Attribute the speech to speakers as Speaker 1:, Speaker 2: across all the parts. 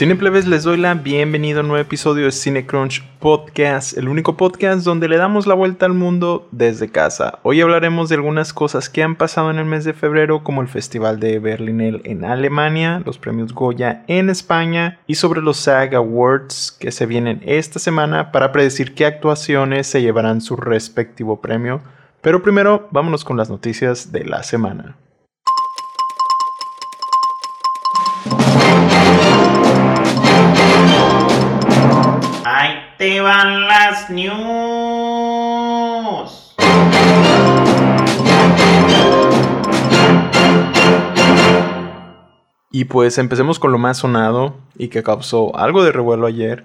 Speaker 1: Cineplebes, les doy la bienvenida a un nuevo episodio de CineCrunch Podcast, el único podcast donde le damos la vuelta al mundo desde casa. Hoy hablaremos de algunas cosas que han pasado en el mes de febrero, como el Festival de Berlinel en Alemania, los premios Goya en España y sobre los SAG Awards que se vienen esta semana para predecir qué actuaciones se llevarán su respectivo premio. Pero primero, vámonos con las noticias de la semana.
Speaker 2: Te van las news.
Speaker 1: Y pues empecemos con lo más sonado y que causó algo de revuelo ayer.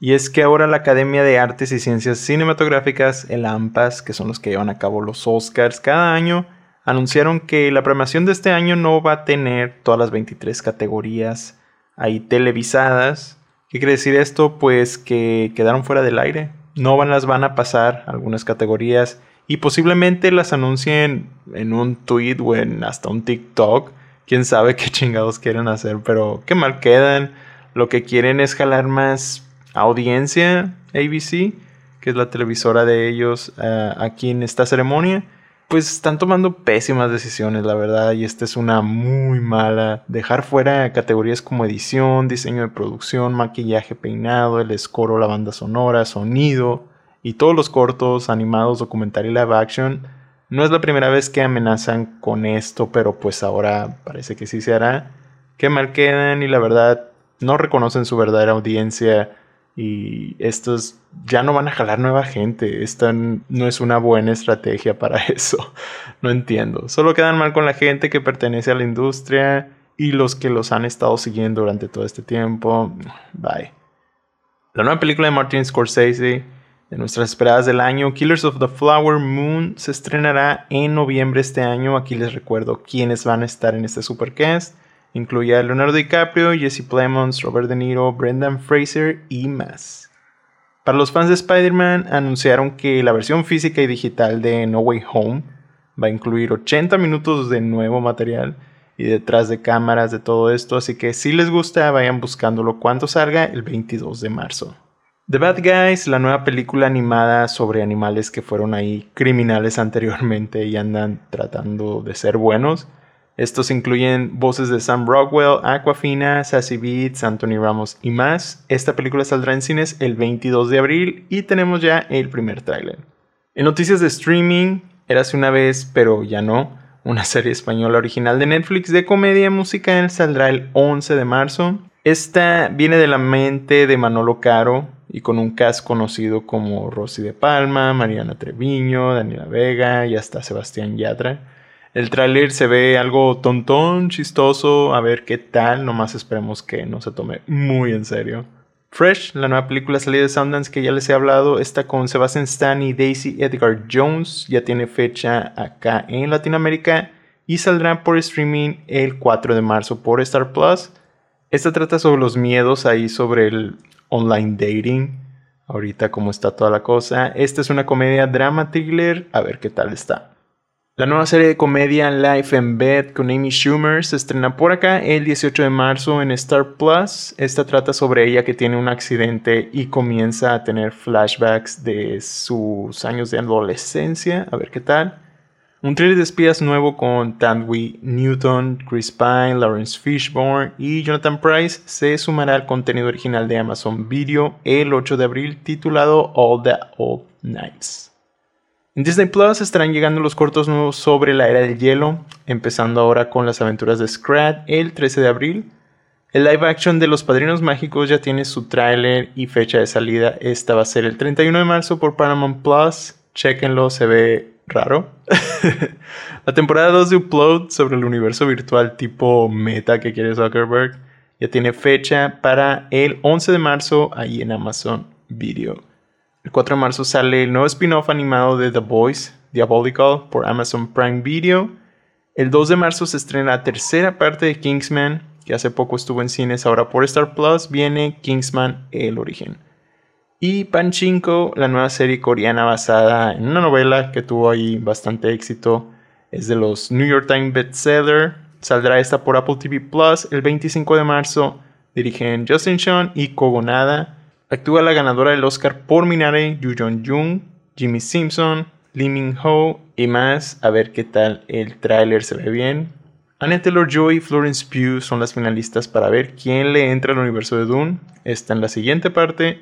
Speaker 1: Y es que ahora la Academia de Artes y Ciencias Cinematográficas, el AMPAS, que son los que llevan a cabo los Oscars cada año, anunciaron que la programación de este año no va a tener todas las 23 categorías ahí televisadas, ¿Qué quiere decir esto? Pues que quedaron fuera del aire. No van, las van a pasar algunas categorías y posiblemente las anuncien en un tweet o en hasta un TikTok. Quién sabe qué chingados quieren hacer, pero qué mal quedan. Lo que quieren es jalar más audiencia, ABC, que es la televisora de ellos aquí en esta ceremonia pues están tomando pésimas decisiones, la verdad, y esta es una muy mala. Dejar fuera categorías como edición, diseño de producción, maquillaje, peinado, el escoro, la banda sonora, sonido y todos los cortos, animados, documental y live action. No es la primera vez que amenazan con esto, pero pues ahora parece que sí se hará. Qué mal quedan y la verdad no reconocen su verdadera audiencia y estos ya no van a jalar nueva gente. Esta no es una buena estrategia para eso. No entiendo. Solo quedan mal con la gente que pertenece a la industria y los que los han estado siguiendo durante todo este tiempo. Bye. La nueva película de Martin Scorsese, de nuestras esperadas del año, Killers of the Flower Moon, se estrenará en noviembre este año. Aquí les recuerdo quiénes van a estar en este supercast. Incluye a Leonardo DiCaprio, Jesse Plemons, Robert De Niro, Brendan Fraser y más. Para los fans de Spider-Man, anunciaron que la versión física y digital de No Way Home va a incluir 80 minutos de nuevo material y detrás de cámaras de todo esto, así que si les gusta vayan buscándolo cuando salga el 22 de marzo. The Bad Guys, la nueva película animada sobre animales que fueron ahí criminales anteriormente y andan tratando de ser buenos, estos incluyen voces de Sam Rockwell, Aquafina, Sassy Beats, Anthony Ramos y más. Esta película saldrá en cines el 22 de abril y tenemos ya el primer tráiler. En noticias de streaming, Érase una vez, pero ya no, una serie española original de Netflix de comedia musical saldrá el 11 de marzo. Esta viene de la mente de Manolo Caro y con un cast conocido como Rosy de Palma, Mariana Treviño, Daniela Vega y hasta Sebastián Yatra. El tráiler se ve algo tontón, chistoso, a ver qué tal, nomás esperemos que no se tome muy en serio. Fresh, la nueva película salida de Sundance que ya les he hablado, está con Sebastian Stan y Daisy Edgar Jones, ya tiene fecha acá en Latinoamérica y saldrá por streaming el 4 de marzo por Star Plus. Esta trata sobre los miedos ahí sobre el online dating, ahorita cómo está toda la cosa. Esta es una comedia drama thriller, a ver qué tal está. La nueva serie de comedia Life in Bed con Amy Schumer se estrena por acá el 18 de marzo en Star Plus. Esta trata sobre ella que tiene un accidente y comienza a tener flashbacks de sus años de adolescencia. A ver qué tal. Un thriller de espías nuevo con Tanwi Newton, Chris Pine, Lawrence Fishburne y Jonathan Price se sumará al contenido original de Amazon Video el 8 de abril titulado All the Old Nights. En Disney Plus estarán llegando los cortos nuevos sobre la era del hielo, empezando ahora con las aventuras de Scrat el 13 de abril. El live action de Los Padrinos Mágicos ya tiene su tráiler y fecha de salida. Esta va a ser el 31 de marzo por Paramount Plus. Chequenlo, se ve raro. la temporada 2 de Upload sobre el universo virtual tipo meta que quiere Zuckerberg ya tiene fecha para el 11 de marzo ahí en Amazon Video. El 4 de marzo sale el nuevo spin-off animado de The Boys, Diabolical, por Amazon Prime Video. El 2 de marzo se estrena la tercera parte de Kingsman, que hace poco estuvo en cines, ahora por Star Plus viene Kingsman El Origen. Y Panchinko, la nueva serie coreana basada en una novela que tuvo ahí bastante éxito, es de los New York Times bestseller. Saldrá esta por Apple TV Plus el 25 de marzo Dirigen Justin Sean y Kogonada. Actúa la ganadora del Oscar por Minare, Yu Jong Jung, Jimmy Simpson, Lee Min Ho y más. A ver qué tal el tráiler se ve bien. Anne Taylor-Joy y Florence Pugh son las finalistas para ver quién le entra al universo de Dune. Está en la siguiente parte.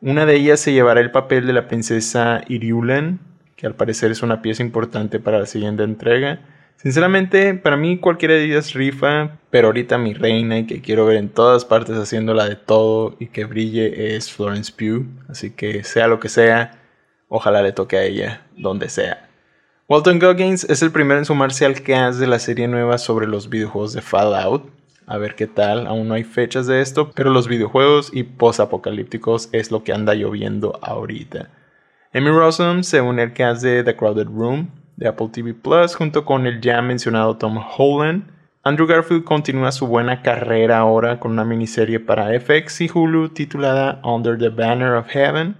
Speaker 1: Una de ellas se llevará el papel de la princesa Iriulen, que al parecer es una pieza importante para la siguiente entrega. Sinceramente, para mí cualquiera de ellas rifa, pero ahorita mi reina y que quiero ver en todas partes haciéndola de todo y que brille es Florence Pugh. Así que sea lo que sea, ojalá le toque a ella, donde sea. Walton Goggins es el primero en sumarse al cast de la serie nueva sobre los videojuegos de Fallout. A ver qué tal, aún no hay fechas de esto, pero los videojuegos y post-apocalípticos es lo que anda lloviendo ahorita. Emmy Rossum se une al cast de The Crowded Room de Apple TV Plus junto con el ya mencionado Tom Holland. Andrew Garfield continúa su buena carrera ahora con una miniserie para FX y Hulu titulada Under the Banner of Heaven.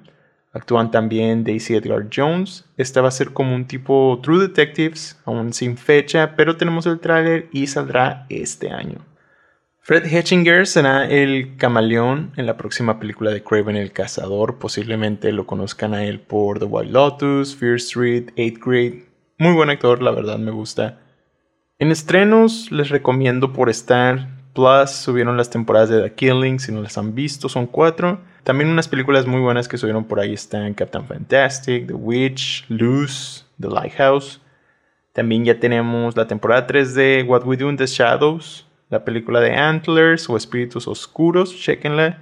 Speaker 1: Actúan también Daisy Edgar Jones. Esta va a ser como un tipo True Detectives, aún sin fecha, pero tenemos el tráiler y saldrá este año. Fred Hetchinger será el camaleón en la próxima película de Craven el Cazador. Posiblemente lo conozcan a él por The White Lotus, Fear Street, 8th Grade. Muy buen actor, la verdad me gusta. En estrenos les recomiendo por Star Plus subieron las temporadas de The Killing, si no las han visto, son cuatro. También unas películas muy buenas que subieron por ahí están Captain Fantastic, The Witch, Loose, The Lighthouse. También ya tenemos la temporada 3 de What We Do in the Shadows, la película de Antlers o Espíritus Oscuros, chequenla.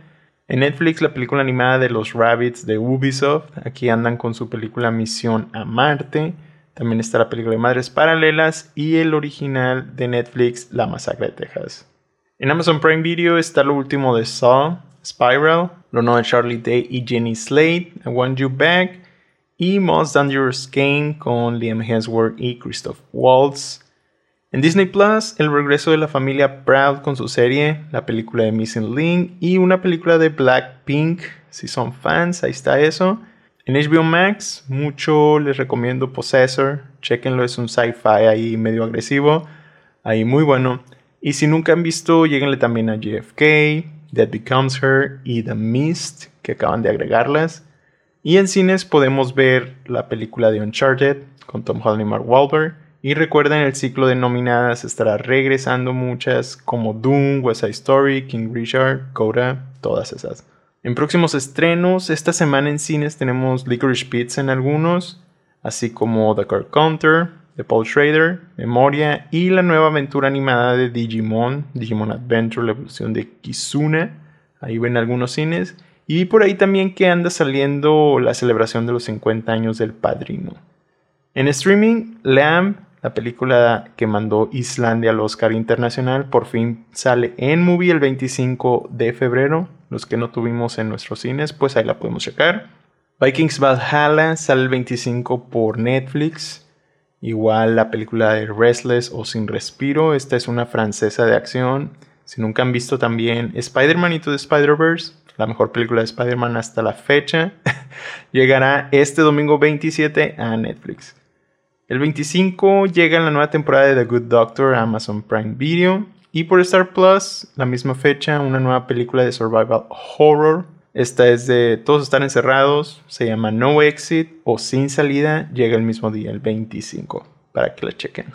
Speaker 1: En Netflix la película animada de los Rabbits de Ubisoft, aquí andan con su película Misión a Marte. También está la película de Madres Paralelas y el original de Netflix, La Masacre de Texas. En Amazon Prime Video está lo último de Saw, Spiral, lo de Charlie Day y Jenny Slade, I Want You Back, y Most Dangerous Game con Liam Hemsworth y Christoph Waltz. En Disney Plus, el regreso de la familia Proud con su serie, la película de Missing Link y una película de Blackpink. Si son fans, ahí está eso. En HBO Max, mucho les recomiendo Possessor. Chequenlo, es un sci-fi ahí medio agresivo. Ahí muy bueno. Y si nunca han visto, lleguenle también a JFK, That Becomes Her y The Mist, que acaban de agregarlas. Y en cines podemos ver la película de Uncharted con Tom Holland y Mark Wahlberg. Y recuerden, el ciclo de nominadas estará regresando muchas como Doom, West Side Story, King Richard, Coda, todas esas. En próximos estrenos, esta semana en cines tenemos Licorice Pizza en algunos, así como The Card Counter, de Paul Schrader, Memoria y la nueva aventura animada de Digimon, Digimon Adventure, la evolución de Kizuna. Ahí ven algunos cines. Y por ahí también que anda saliendo la celebración de los 50 años del padrino. En streaming, Lamb, la película que mandó Islandia al Oscar Internacional, por fin sale en movie el 25 de febrero. Los que no tuvimos en nuestros cines, pues ahí la podemos checar. Vikings Valhalla sale el 25 por Netflix. Igual la película de Restless o Sin Respiro, esta es una francesa de acción. Si nunca han visto también Spider-Man y the Spider-Verse, la mejor película de Spider-Man hasta la fecha, llegará este domingo 27 a Netflix. El 25 llega la nueva temporada de The Good Doctor a Amazon Prime Video. Y por Star Plus, la misma fecha, una nueva película de survival horror esta es de Todos están encerrados, se llama No Exit o Sin Salida, llega el mismo día, el 25, para que la chequen.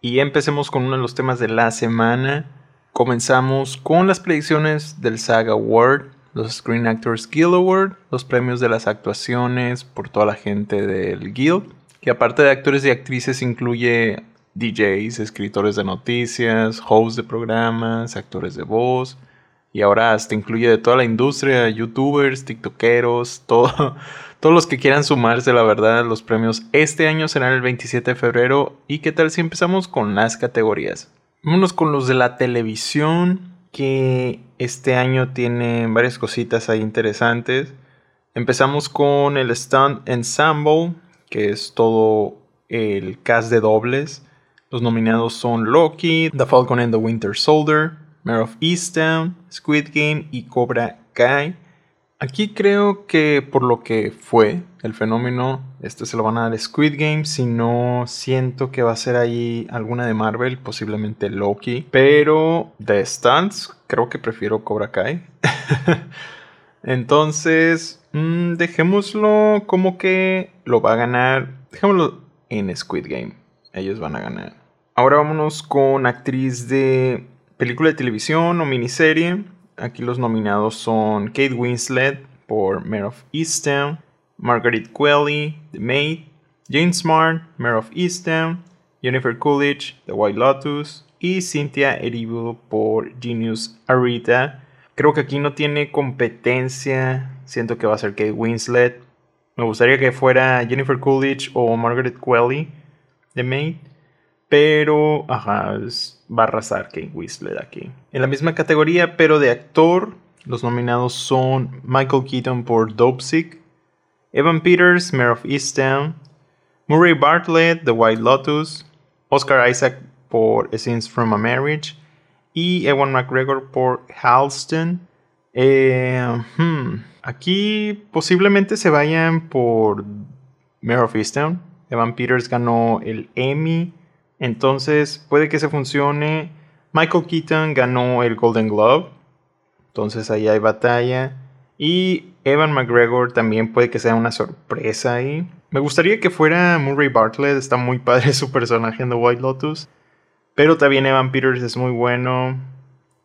Speaker 1: Y empecemos con uno de los temas de la semana. Comenzamos con las predicciones del SAG Award, los Screen Actors Guild Award, los premios de las actuaciones por toda la gente del Guild, que aparte de actores y actrices incluye DJs, escritores de noticias, hosts de programas, actores de voz, y ahora hasta incluye de toda la industria, youtubers, tiktokeros, todo, todos los que quieran sumarse, la verdad, los premios este año serán el 27 de febrero. ¿Y qué tal si empezamos con las categorías? Vámonos con los de la televisión, que este año tienen varias cositas ahí interesantes. Empezamos con el Stunt Ensemble, que es todo el cast de dobles. Los nominados son Loki, The Falcon and the Winter Soldier, Mare of Easttown, Squid Game y Cobra Kai. Aquí creo que por lo que fue el fenómeno, este se lo van a dar Squid Game. Si no, siento que va a ser ahí alguna de Marvel, posiblemente Loki. Pero de Stunts, creo que prefiero Cobra Kai. Entonces, mm, dejémoslo como que lo va a ganar. Dejémoslo en Squid Game. Ellos van a ganar. Ahora vámonos con actriz de película de televisión o miniserie. Aquí los nominados son Kate Winslet por Mare of Easttown, Margaret Qualley, The Maid, Jane Smart, Mare of Easttown, Jennifer Coolidge, The White Lotus y Cynthia Erivo por Genius Arita. Creo que aquí no tiene competencia. Siento que va a ser Kate Winslet. Me gustaría que fuera Jennifer Coolidge o Margaret Qualley, The Maid. Pero, ajá, va a arrasar Kate Winslet aquí. En la misma categoría, pero de actor, los nominados son Michael Keaton por Dopesick, Evan Peters, Mayor of Easttown, Murray Bartlett, The White Lotus, Oscar Isaac por A Scenes from a Marriage y Ewan McGregor por Halston. Eh, hmm, aquí posiblemente se vayan por Mayor of Easttown. Evan Peters ganó el Emmy entonces puede que se funcione. Michael Keaton ganó el Golden Globe. Entonces ahí hay batalla. Y Evan McGregor también puede que sea una sorpresa ahí. Me gustaría que fuera Murray Bartlett. Está muy padre su personaje en The White Lotus. Pero también Evan Peters es muy bueno.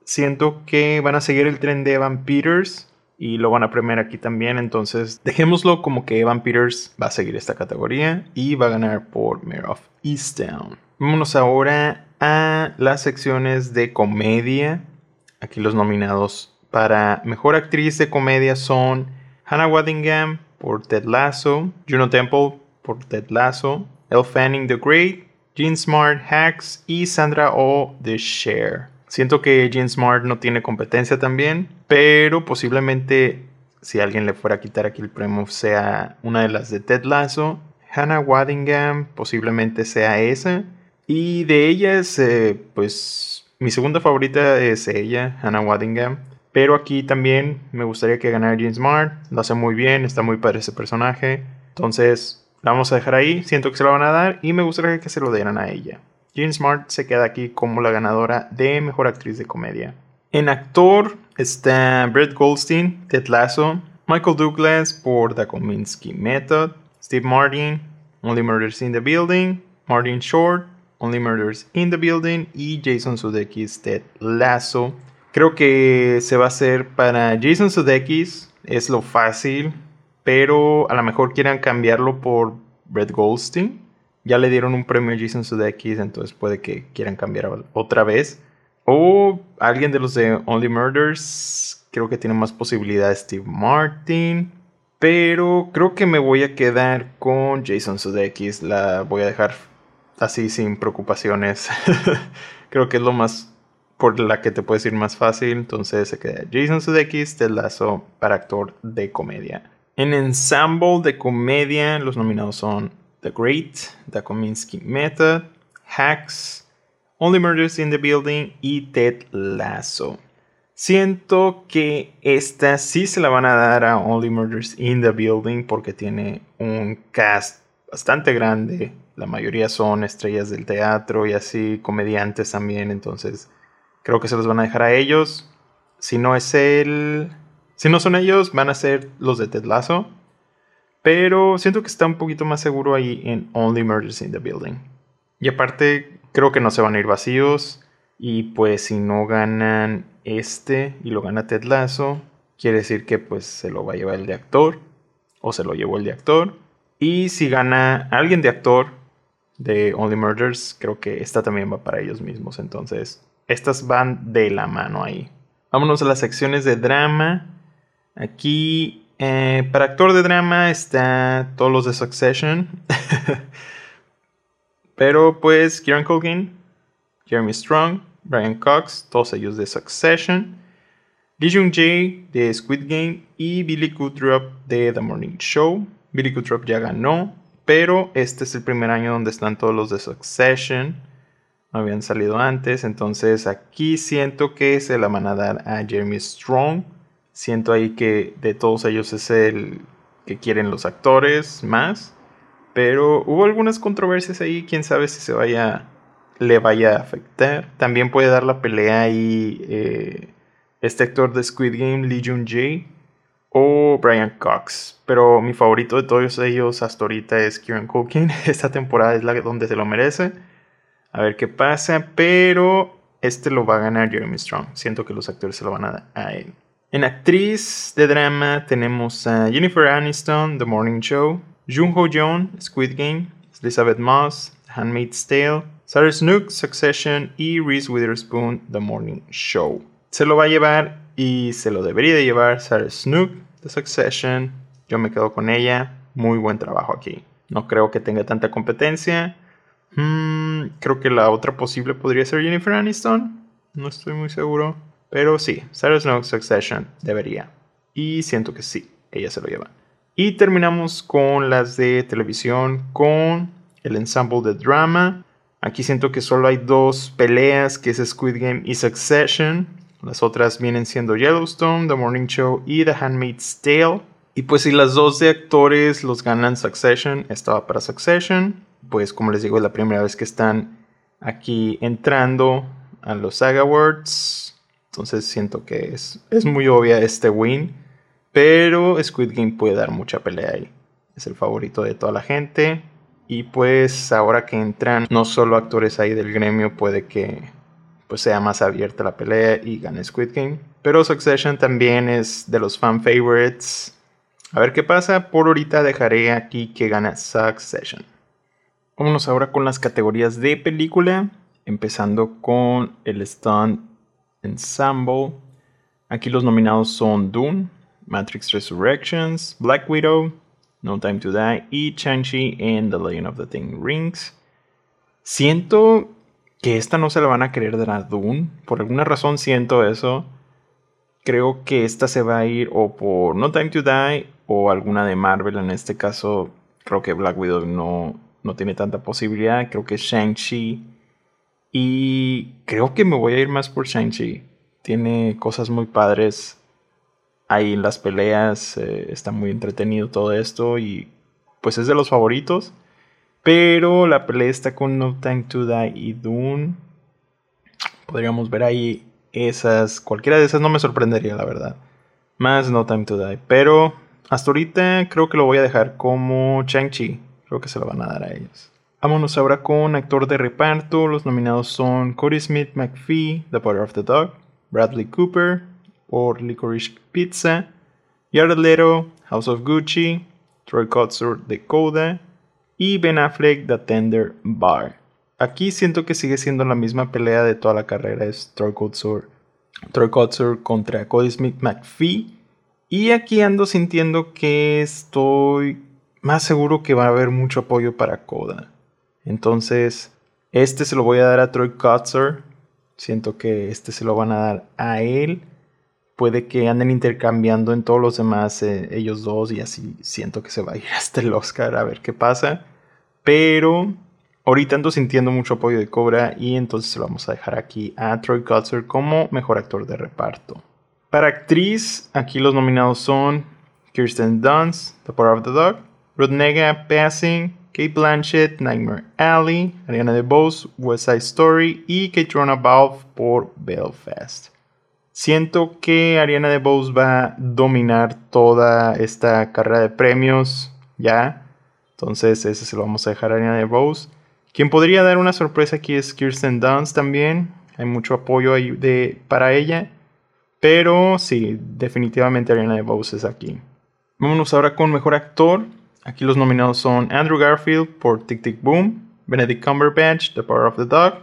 Speaker 1: Siento que van a seguir el tren de Evan Peters. Y lo van a premiar aquí también. Entonces dejémoslo como que Evan Peters va a seguir esta categoría. Y va a ganar por Mayor of Easttown. Vámonos ahora a las secciones de comedia. Aquí los nominados para mejor actriz de comedia son Hannah Waddingham por Ted Lasso, Juno Temple por Ted Lasso, Elle Fanning the Great, Jean Smart Hacks y Sandra Oh The Share. Siento que Jean Smart no tiene competencia también, pero posiblemente si alguien le fuera a quitar aquí el premio sea una de las de Ted Lasso. Hannah Waddingham posiblemente sea esa. Y de ellas, eh, pues mi segunda favorita es ella, Hannah Waddingham. Pero aquí también me gustaría que ganara Jean Smart. Lo hace muy bien, está muy padre ese personaje. Entonces, la vamos a dejar ahí. Siento que se lo van a dar y me gustaría que se lo dieran a ella. Jean Smart se queda aquí como la ganadora de mejor actriz de comedia. En actor está Brett Goldstein, Ted Lasso, Michael Douglas por The Kominsky Method, Steve Martin, Only Murders in the Building, Martin Short, Only Murders in the Building y Jason Sudeikis Ted Lasso. Creo que se va a hacer para Jason Sudeikis, es lo fácil, pero a lo mejor quieran cambiarlo por Brett Goldstein. Ya le dieron un premio a Jason Sudeikis, entonces puede que quieran cambiar otra vez. O alguien de los de Only Murders, creo que tiene más posibilidades Steve Martin. Pero creo que me voy a quedar con Jason Sudeikis. La voy a dejar así sin preocupaciones. Creo que es lo más por la que te puedes ir más fácil. Entonces se queda Jason Sudeikis, Ted Lasso para actor de comedia. En ensemble de comedia, los nominados son The Great, The Kominsky Method, Hacks, Only Murders in the Building y Ted Lasso. Siento que esta sí se la van a dar a Only Murders in the Building porque tiene un cast bastante grande la mayoría son estrellas del teatro y así, comediantes también, entonces creo que se los van a dejar a ellos. Si no es él, si no son ellos, van a ser los de Ted Lasso. Pero siento que está un poquito más seguro ahí en Only Murders in the Building. Y aparte, creo que no se van a ir vacíos. Y pues si no ganan este y lo gana Ted Lasso, quiere decir que pues se lo va a llevar el de actor. O se lo llevó el de actor. Y si gana alguien de actor, de Only Murders, creo que esta también va para ellos mismos. Entonces, estas van de la mano ahí. Vámonos a las secciones de drama. Aquí, eh, para actor de drama está todos los de Succession. Pero pues Kieran Culkin, Jeremy Strong, Brian Cox, todos ellos de Succession. Lee Jung Jae de Squid Game y Billy Kudrup de The Morning Show. Billy Kudrup ya ganó pero este es el primer año donde están todos los de Succession. No habían salido antes. Entonces aquí siento que se la van a dar a Jeremy Strong. Siento ahí que de todos ellos es el que quieren los actores más. Pero hubo algunas controversias ahí, quién sabe si se vaya, le vaya a afectar. También puede dar la pelea ahí eh, este actor de Squid Game, Lee Jun Jae, o Brian Cox. Pero mi favorito de todos ellos hasta ahorita es Kieran Culkin. Esta temporada es la donde se lo merece. A ver qué pasa, pero este lo va a ganar Jeremy Strong. Siento que los actores se lo van a dar a él. En actriz de drama tenemos a Jennifer Aniston, The Morning Show, Jung Ho Jeon, Squid Game, Elizabeth Moss, Handmaid's Tale, Sarah Snook, Succession y Reese Witherspoon, The Morning Show. Se lo va a llevar y se lo debería de llevar Sarah Snook, The Succession. Yo me quedo con ella. Muy buen trabajo aquí. No creo que tenga tanta competencia. Hmm, creo que la otra posible podría ser Jennifer Aniston. No estoy muy seguro. Pero sí, Sarah Snook Succession debería. Y siento que sí, ella se lo lleva. Y terminamos con las de televisión, con el ensemble de drama. Aquí siento que solo hay dos peleas, que es Squid Game y Succession. Las otras vienen siendo Yellowstone, The Morning Show y The Handmaid's Tale. Y pues si las dos de actores los ganan Succession, estaba para Succession. Pues como les digo, es la primera vez que están aquí entrando a los SAG Awards. Entonces siento que es, es muy obvia este win. Pero Squid Game puede dar mucha pelea ahí. Es el favorito de toda la gente. Y pues ahora que entran no solo actores ahí del gremio, puede que pues sea más abierta la pelea y gane Squid Game. Pero Succession también es de los fan favorites. A ver qué pasa. Por ahorita dejaré aquí que gana Succession. Vámonos ahora con las categorías de película. Empezando con el Stunt Ensemble. Aquí los nominados son Dune, Matrix Resurrections, Black Widow, No Time to Die y Shang-Chi and The Legend of the Ten Rings. Siento que esta no se la van a querer dar a Dune. Por alguna razón siento eso. Creo que esta se va a ir o por No Time to Die o alguna de Marvel. En este caso, creo que Black Widow no, no tiene tanta posibilidad. Creo que Shang-Chi. Y creo que me voy a ir más por Shang-Chi. Tiene cosas muy padres ahí en las peleas. Eh, está muy entretenido todo esto. Y pues es de los favoritos. Pero la pelea está con No Time to Die y Dune. Podríamos ver ahí esas. Cualquiera de esas no me sorprendería, la verdad. Más No Time to Die. Pero hasta ahorita creo que lo voy a dejar como Chang-Chi. Creo que se lo van a dar a ellos. Vámonos ahora con actor de reparto. Los nominados son Cody Smith McPhee, The Power of the Dog, Bradley Cooper por Licorice Pizza, Jared Leto, House of Gucci, Troy Kotsur de Coda y Ben Affleck The Tender Bar. Aquí siento que sigue siendo la misma pelea de toda la carrera, es Troy Kotsur, contra Cody Smith McPhee. Y aquí ando sintiendo que estoy más seguro que va a haber mucho apoyo para Coda. Entonces, este se lo voy a dar a Troy Kotsur. Siento que este se lo van a dar a él. Puede que anden intercambiando en todos los demás eh, ellos dos y así siento que se va a ir hasta el Oscar a ver qué pasa. Pero ahorita ando sintiendo mucho apoyo de Cobra y entonces lo vamos a dejar aquí a Troy Kutzer como mejor actor de reparto. Para actriz, aquí los nominados son Kirsten Dunst, The Power of the Dog, Rodnega Passing, Kate Blanchett, Nightmare Alley, Ariana DeBose, West Side Story y Katrina Balfe por Belfast. Siento que Ariana DeBose va a dominar toda esta carrera de premios ya. Entonces, ese se lo vamos a dejar a Ariana Rose. Quien podría dar una sorpresa aquí es Kirsten Dunst también. Hay mucho apoyo de, para ella. Pero sí, definitivamente Ariana DeBose es aquí. Vámonos ahora con Mejor Actor. Aquí los nominados son Andrew Garfield por Tic Tic Boom, Benedict Cumberbatch, The Power of the Dog,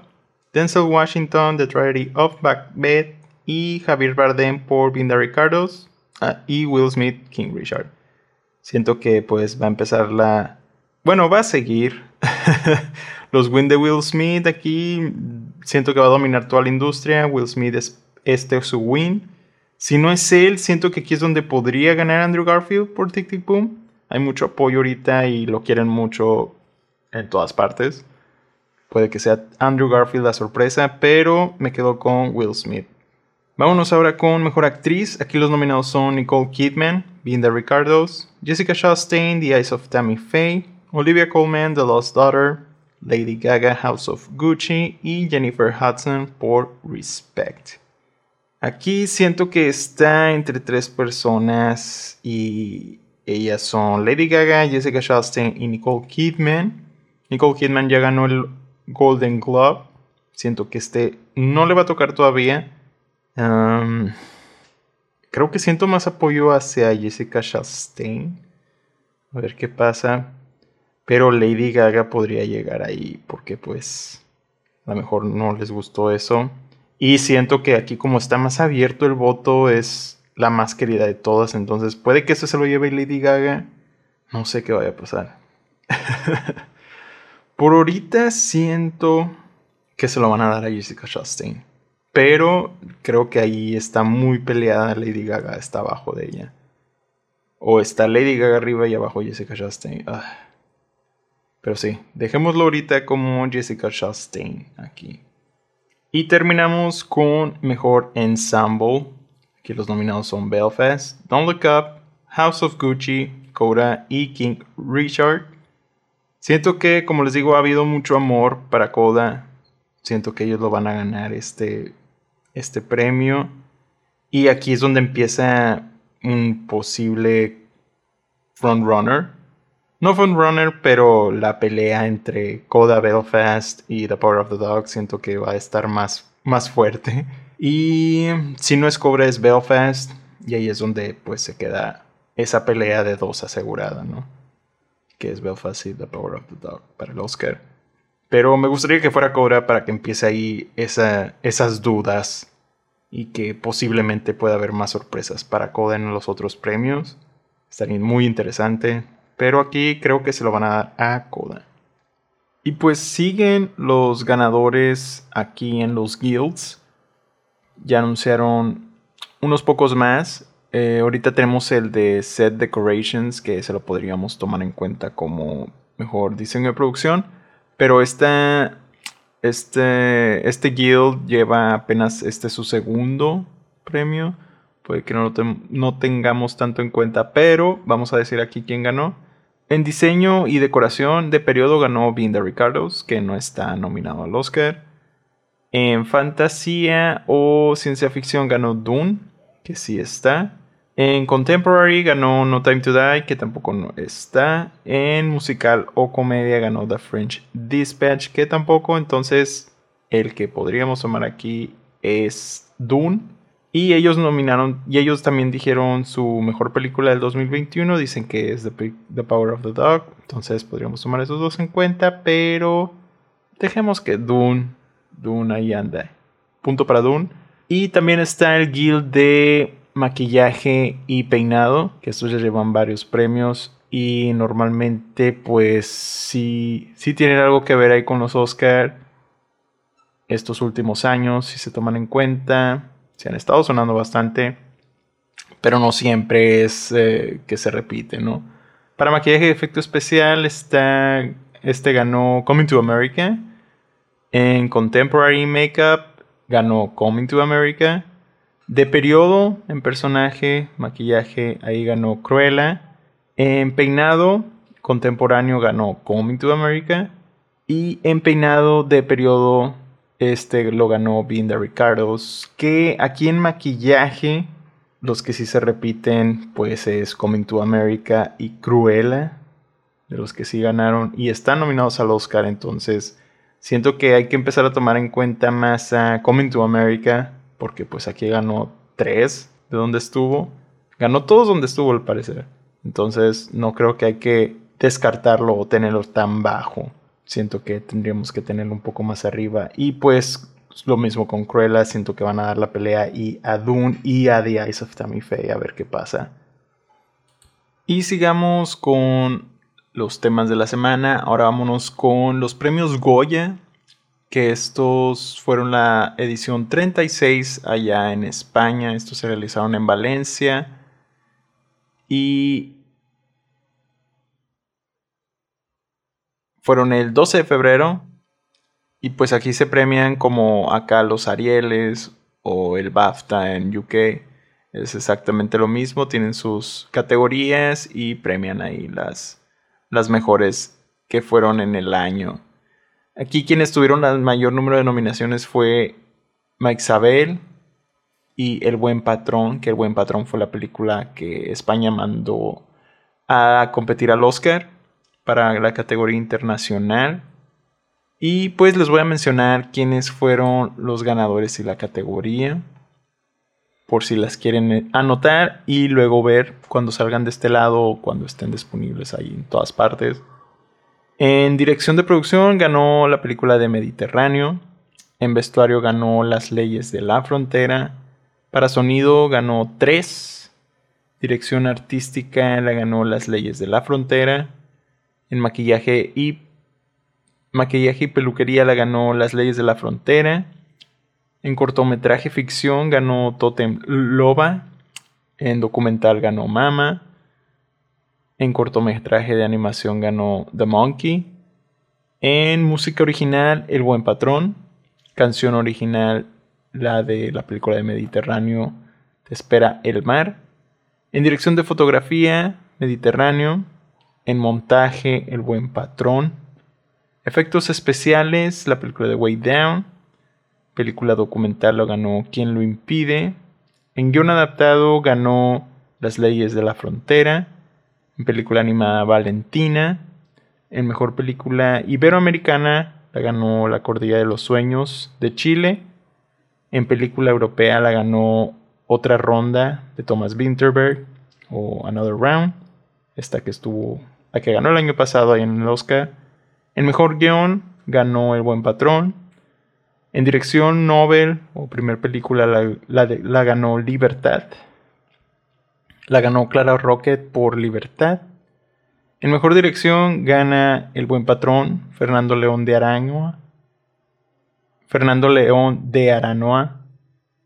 Speaker 1: Denzel Washington, The Tragedy of Macbeth y Javier Bardem por Binda Ricardos ah, y Will Smith, King Richard. Siento que pues va a empezar la, bueno, va a seguir. Los win de Will Smith aquí siento que va a dominar toda la industria. Will Smith es este su win. Si no es él, siento que aquí es donde podría ganar Andrew Garfield por Tic Tic Boom. Hay mucho apoyo ahorita y lo quieren mucho en todas partes. Puede que sea Andrew Garfield la sorpresa, pero me quedo con Will Smith. Vámonos ahora con Mejor Actriz. Aquí los nominados son Nicole Kidman, the Ricardos, Jessica Chastain, The Eyes of Tammy Faye, Olivia Colman, The Lost Daughter, Lady Gaga, House of Gucci y Jennifer Hudson por Respect. Aquí siento que está entre tres personas y ellas son Lady Gaga, Jessica Chastain y Nicole Kidman. Nicole Kidman ya ganó el Golden Globe. Siento que este no le va a tocar todavía. creo que siento más apoyo hacia Jessica Chastain. A ver qué pasa. Pero Lady Gaga podría llegar ahí porque pues a lo mejor no les gustó eso. Y siento que aquí como está más abierto el voto es la más querida de todas. Entonces puede que eso se lo lleve Lady Gaga. No sé qué vaya a pasar. Por ahorita siento que se lo van a dar a Jessica Chastain. Pero creo que ahí está muy peleada Lady Gaga. Está abajo de ella. O está Lady Gaga arriba y abajo Jessica Chastain. Ah. Pero sí, dejémoslo ahorita como Jessica Chastain aquí. Y terminamos con Mejor Ensemble. Aquí los nominados son Belfast, Don't Look Up, House of Gucci, Coda y King Richard. Siento que, como les digo, ha habido mucho amor para Coda. Siento que ellos lo van a ganar este, este premio. Y aquí es donde empieza un posible frontrunner no fue un runner, pero la pelea entre Coda Belfast y The Power of the Dog siento que va a estar más, más fuerte. Y si no es Cobra es Belfast. Y ahí es donde pues se queda esa pelea de dos asegurada, ¿no? Que es Belfast y The Power of the Dog para el Oscar. Pero me gustaría que fuera Cobra para que empiece ahí esa, esas dudas y que posiblemente pueda haber más sorpresas para Coda en los otros premios. Estaría muy interesante. Pero aquí creo que se lo van a dar a Koda. Y pues siguen los ganadores aquí en los guilds. Ya anunciaron unos pocos más. Eh, ahorita tenemos el de Set Decorations, que se lo podríamos tomar en cuenta como mejor diseño de producción. Pero este, este guild lleva apenas este su segundo premio. Puede que no no tengamos tanto en cuenta, pero vamos a decir aquí quién ganó. En diseño y decoración de periodo ganó the Ricardos, que no está nominado al Oscar. En fantasía o ciencia ficción ganó Dune, que sí está. En contemporary ganó No Time to Die, que tampoco no está. En musical o comedia ganó The French Dispatch, que tampoco. Entonces, el que podríamos tomar aquí es Dune. Y ellos nominaron, y ellos también dijeron su mejor película del 2021, dicen que es The, Power of the Dog, entonces podríamos tomar esos dos en cuenta, pero dejemos que Dune, Dune ahí anda. Punto para Dune. Y también está el guild de maquillaje y peinado, que estos ya llevan varios premios y normalmente pues sí, sí tienen algo que ver ahí con los Oscar estos últimos años, si se toman en cuenta se han estado sonando bastante, pero no siempre es eh, que se repite, ¿no? Para maquillaje de efecto especial está, este ganó Coming to America. En Contemporary Makeup ganó Coming to America. De periodo, en personaje, maquillaje, ahí ganó Cruella. En peinado, contemporáneo ganó Coming to America. Y en peinado de periodo, este lo ganó Binda Ricardos. Que aquí en maquillaje, los que sí se repiten, pues es Coming to America y Cruella. De los que sí ganaron y están nominados al Oscar. Entonces, siento que hay que empezar a tomar en cuenta más a Coming to America. Porque pues aquí ganó tres de donde estuvo. Ganó todos donde estuvo, al parecer. Entonces, no creo que hay que descartarlo o tenerlo tan bajo siento que tendríamos que tenerlo un poco más arriba. Y pues lo mismo con Cruella, siento que van a dar la pelea y a Dune y a The Eyes of Tammy Faye a ver qué pasa. Y sigamos con los temas de la semana. Ahora vámonos con los premios Goya, que estos fueron la edición 36 allá en España. Estos se realizaron en Valencia. Y fueron el 12 de febrero. Y pues aquí se premian como acá los Arieles o el BAFTA en UK. Es exactamente lo mismo, tienen sus categorías y premian ahí las, las mejores que fueron en el año. Aquí quienes tuvieron el mayor número de nominaciones fue Mike Sabel y El Buen Patrón, que El Buen Patrón fue la película que España mandó a competir al Oscar para la categoría internacional. Y pues les voy a mencionar quiénes fueron los ganadores y la categoría. Por si las quieren anotar y luego ver cuando salgan de este lado o cuando estén disponibles ahí en todas partes. En dirección de producción ganó la película de Mediterráneo. En vestuario ganó Las leyes de la frontera. Para sonido ganó 3. Dirección artística la ganó Las leyes de la frontera. En maquillaje y maquillaje y peluquería la ganó Las leyes de la frontera. En cortometraje ficción ganó Totem Loba. En documental ganó Mama. En cortometraje de animación ganó The Monkey. En música original, El Buen Patrón. Canción original, la de la película de Mediterráneo, Te espera el mar. En dirección de fotografía, Mediterráneo. En montaje, El Buen Patrón. Efectos especiales, la película de Way Down. Película documental lo ganó Quien lo impide. En guion adaptado ganó Las leyes de la frontera en película animada Valentina. En mejor película iberoamericana la ganó La Cordilla de los Sueños de Chile. En película europea la ganó Otra Ronda de Thomas Winterberg o Another Round. Esta que estuvo, la que ganó el año pasado ahí en el Oscar. En mejor guion ganó El Buen Patrón. En dirección Nobel o primer película la, ganó Libertad la ganó Clara Rocket por Libertad. En mejor dirección gana El Buen Patrón, Fernando León de Aranoa. Fernando León de Aranoa.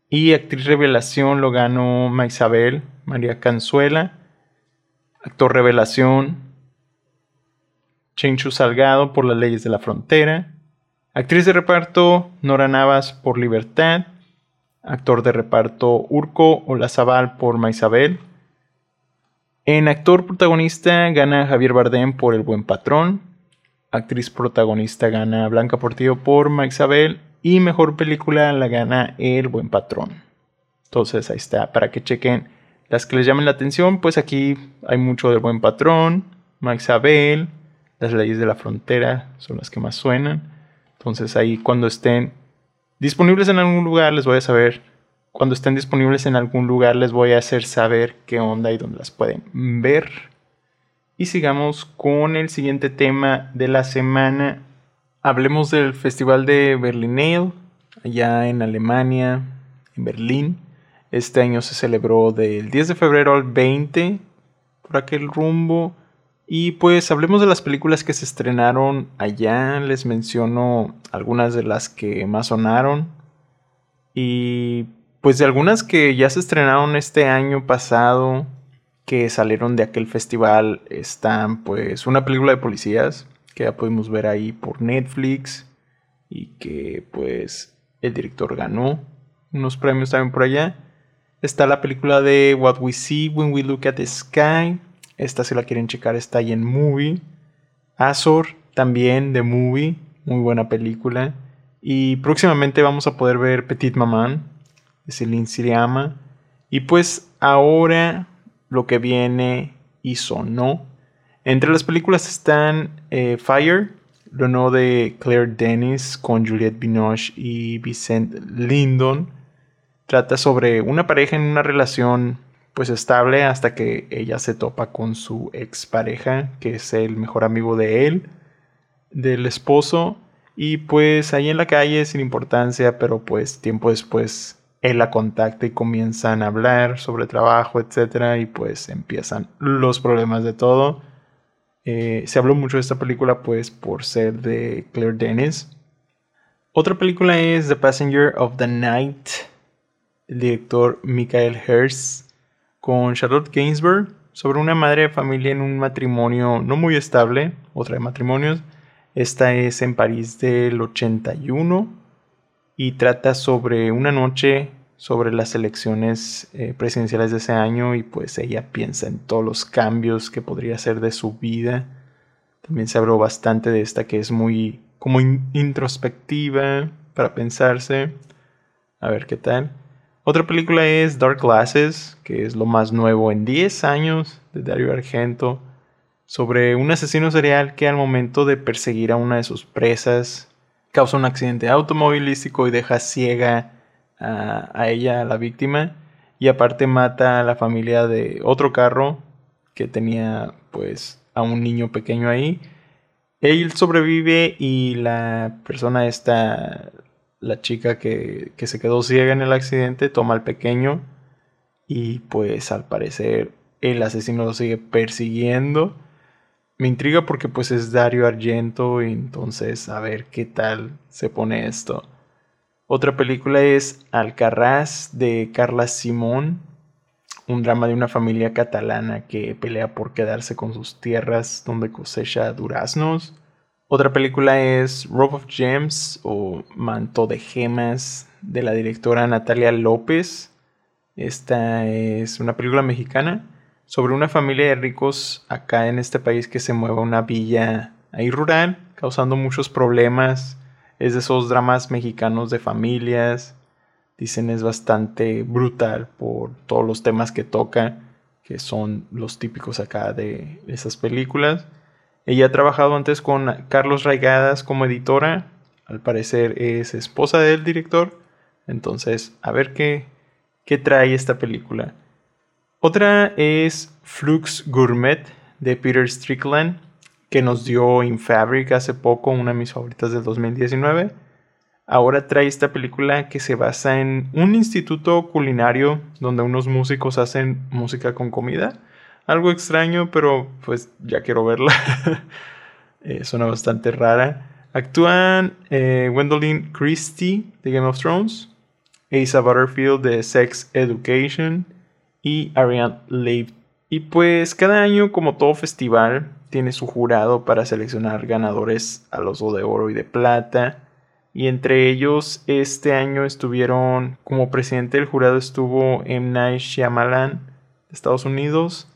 Speaker 1: Y actriz revelación lo ganó Maisabel, María Canzuela. Actor revelación, Chenchu Salgado por las leyes de la frontera. Actriz de reparto, Nora Navas por Libertad. Actor de reparto, Urco Olazabal por Maisabel. En actor protagonista gana Javier Bardem por El Buen Patrón. Actriz protagonista gana Blanca Portillo por Isabel. Y mejor película la gana El Buen Patrón. Entonces ahí está, para que chequen las que les llamen la atención. Pues aquí hay mucho del Buen Patrón, Isabel, Las leyes de la frontera son las que más suenan. Entonces ahí cuando estén disponibles en algún lugar les voy a saber cuando estén disponibles en algún lugar les voy a hacer saber qué onda y dónde las pueden ver. Y sigamos con el siguiente tema de la semana. Hablemos del Festival de Berlinale, allá en Alemania, en Berlín. Este año se celebró del 10 de febrero al 20, por aquel rumbo. Y pues hablemos de las películas que se estrenaron allá. Les menciono algunas de las que más sonaron. Y pues de algunas que ya se estrenaron este año pasado, que salieron de aquel festival, están pues una película de policías que ya pudimos ver ahí por Netflix y que pues el director ganó unos premios también por allá. Está la película de What We See When We Look at the Sky. Esta si la quieren checar está ahí en Movie. Azor también de Movie. Muy buena película. Y próximamente vamos a poder ver Petit Maman de Celine Siriama. Y pues ahora lo que viene y sonó. Entre las películas están eh, Fire, lo nuevo de Claire Dennis con Juliette Binoche y Vicente Lindon. Trata sobre una pareja en una relación pues estable hasta que ella se topa con su expareja, que es el mejor amigo de él, del esposo, y pues ahí en la calle sin importancia, pero pues tiempo después él la contacta y comienzan a hablar sobre trabajo, etc. Y pues empiezan los problemas de todo. Eh, se habló mucho de esta película pues por ser de Claire Denis. Otra película es The Passenger of the Night, director Michael Herz, con Charlotte Gainsbourg, sobre una madre de familia en un matrimonio no muy estable, otra de matrimonios. Esta es en París del 81 y trata sobre una noche sobre las elecciones eh, presidenciales de ese año y pues ella piensa en todos los cambios que podría hacer de su vida. También se habló bastante de esta que es muy como introspectiva para pensarse. A ver qué tal. Otra película es Dark Glasses, que es lo más nuevo en 10 años de Dario Argento, sobre un asesino serial que al momento de perseguir a una de sus presas causa un accidente automovilístico y deja ciega a, ella, a la víctima, y aparte mata a la familia de otro carro que tenía pues a un niño pequeño ahí. Él sobrevive y la persona esta la chica que, se quedó ciega en el accidente toma al pequeño y pues al parecer el asesino lo sigue persiguiendo. Me intriga porque pues es Dario Argento y entonces a ver qué tal se pone esto. Otra película es Alcarraz de Carla Simón, un drama de una familia catalana que pelea por quedarse con sus tierras donde cosecha duraznos. Otra película es Rope of Gems o Manto de Gemas de la directora Natalia López. Esta es una película mexicana sobre una familia de ricos acá en este país que se mueve a una villa ahí rural, causando muchos problemas. Es de esos dramas mexicanos de familias. Dicen es bastante brutal por todos los temas que toca, que son los típicos acá de esas películas. Ella ha trabajado antes con Carlos Raigadas como editora. Al parecer es esposa del director. Entonces, a ver qué, qué trae esta película. Otra es Flux Gourmet de Peter Strickland, que nos dio In Fabric hace poco, una de mis favoritas del 2019. Ahora trae esta película que se basa en un instituto culinario donde unos músicos hacen música con comida algo extraño, pero pues ya quiero verla. eh, suena bastante rara. Actúan eh, Gwendolyn Christie de Game of Thrones, Asa Butterfield de Sex Education y Ariane Leib. Y pues cada año, como todo festival, tiene su jurado para seleccionar ganadores al oso de oro y de plata. Y entre ellos, este año estuvieron, como presidente del jurado estuvo M. Night Shyamalan de Estados Unidos,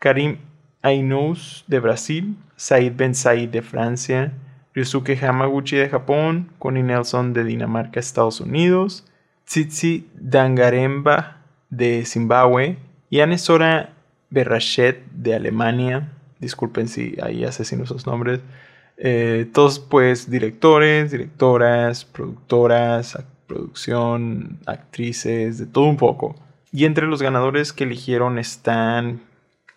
Speaker 1: Karim Ainous de Brasil, Said Ben Said de Francia, Ryusuke Hamaguchi de Japón, Connie Nelson de Dinamarca, Estados Unidos, Tsitsi Dangaremba de Zimbabue y Anesora Berrachet de Alemania. Disculpen si ahí asesino esos nombres. Eh, todos pues directores, directoras, productoras, producción, actrices, de todo un poco. Y entre los ganadores que eligieron están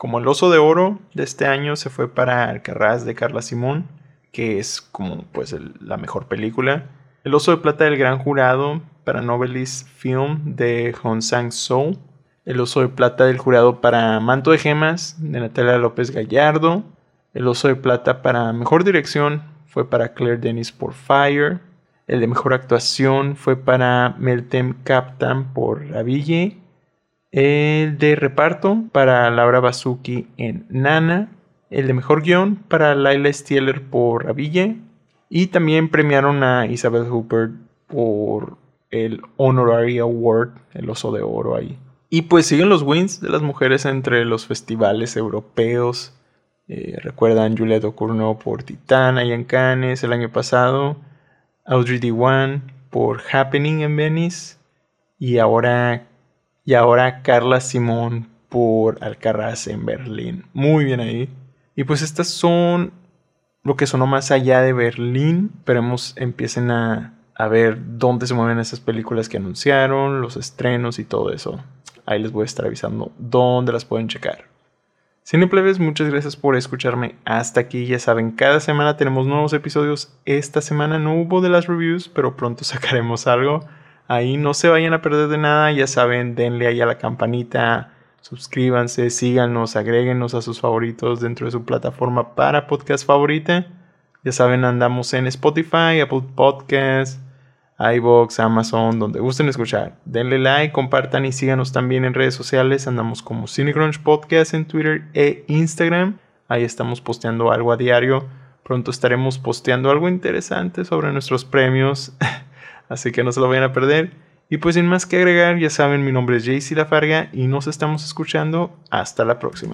Speaker 1: como el oso de oro de este año se fue para Alcarraz de Carla Simón, que es como pues la mejor película. El oso de plata del gran jurado para Novelist Film de Hong Sang-soo. El oso de plata del jurado para Manto de Gemas de Natalia López Gallardo. El oso de plata para mejor dirección fue para Claire Denis por Fire. El de mejor actuación fue para Meltem Captain por Raville. El de reparto para Laura Basuki en Nana. El de mejor guion para Laila Stieler por Raville. Y también premiaron a Isabel Hooper por el Honorary Award, el oso de oro ahí. Y pues siguen los wins de las mujeres entre los festivales europeos. Eh, recuerdan Juliette Ocournau por Titana y en Cannes el año pasado. Audrey Diwan por Happening en Venice. Y ahora y ahora Carla Simón por Alcaraz en Berlín. Muy bien ahí. Y pues estas son lo que sonó más allá de Berlín. Esperemos empiecen a, a ver dónde se mueven esas películas que anunciaron, los estrenos y todo eso. Ahí les voy a estar avisando dónde las pueden checar. Cineplebes, muchas gracias por escucharme hasta aquí. Ya saben, cada semana tenemos nuevos episodios. Esta semana no hubo de las reviews, pero pronto sacaremos algo. Ahí no se vayan a perder de nada, ya saben, denle ahí a la campanita, suscríbanse, síganos, agréguenos a sus favoritos dentro de su plataforma para podcast favorita. Ya saben, andamos en Spotify, Apple Podcasts, iBox, Amazon, donde gusten escuchar. Denle like, compartan y síganos también en redes sociales. Andamos como Cinecrunch Podcast en Twitter e Instagram. Ahí estamos posteando algo a diario. Pronto estaremos posteando algo interesante sobre nuestros premios. Así que no se lo vayan a perder. Y pues sin más que agregar, ya saben, mi nombre es JC Lafarga y nos estamos escuchando. Hasta la próxima.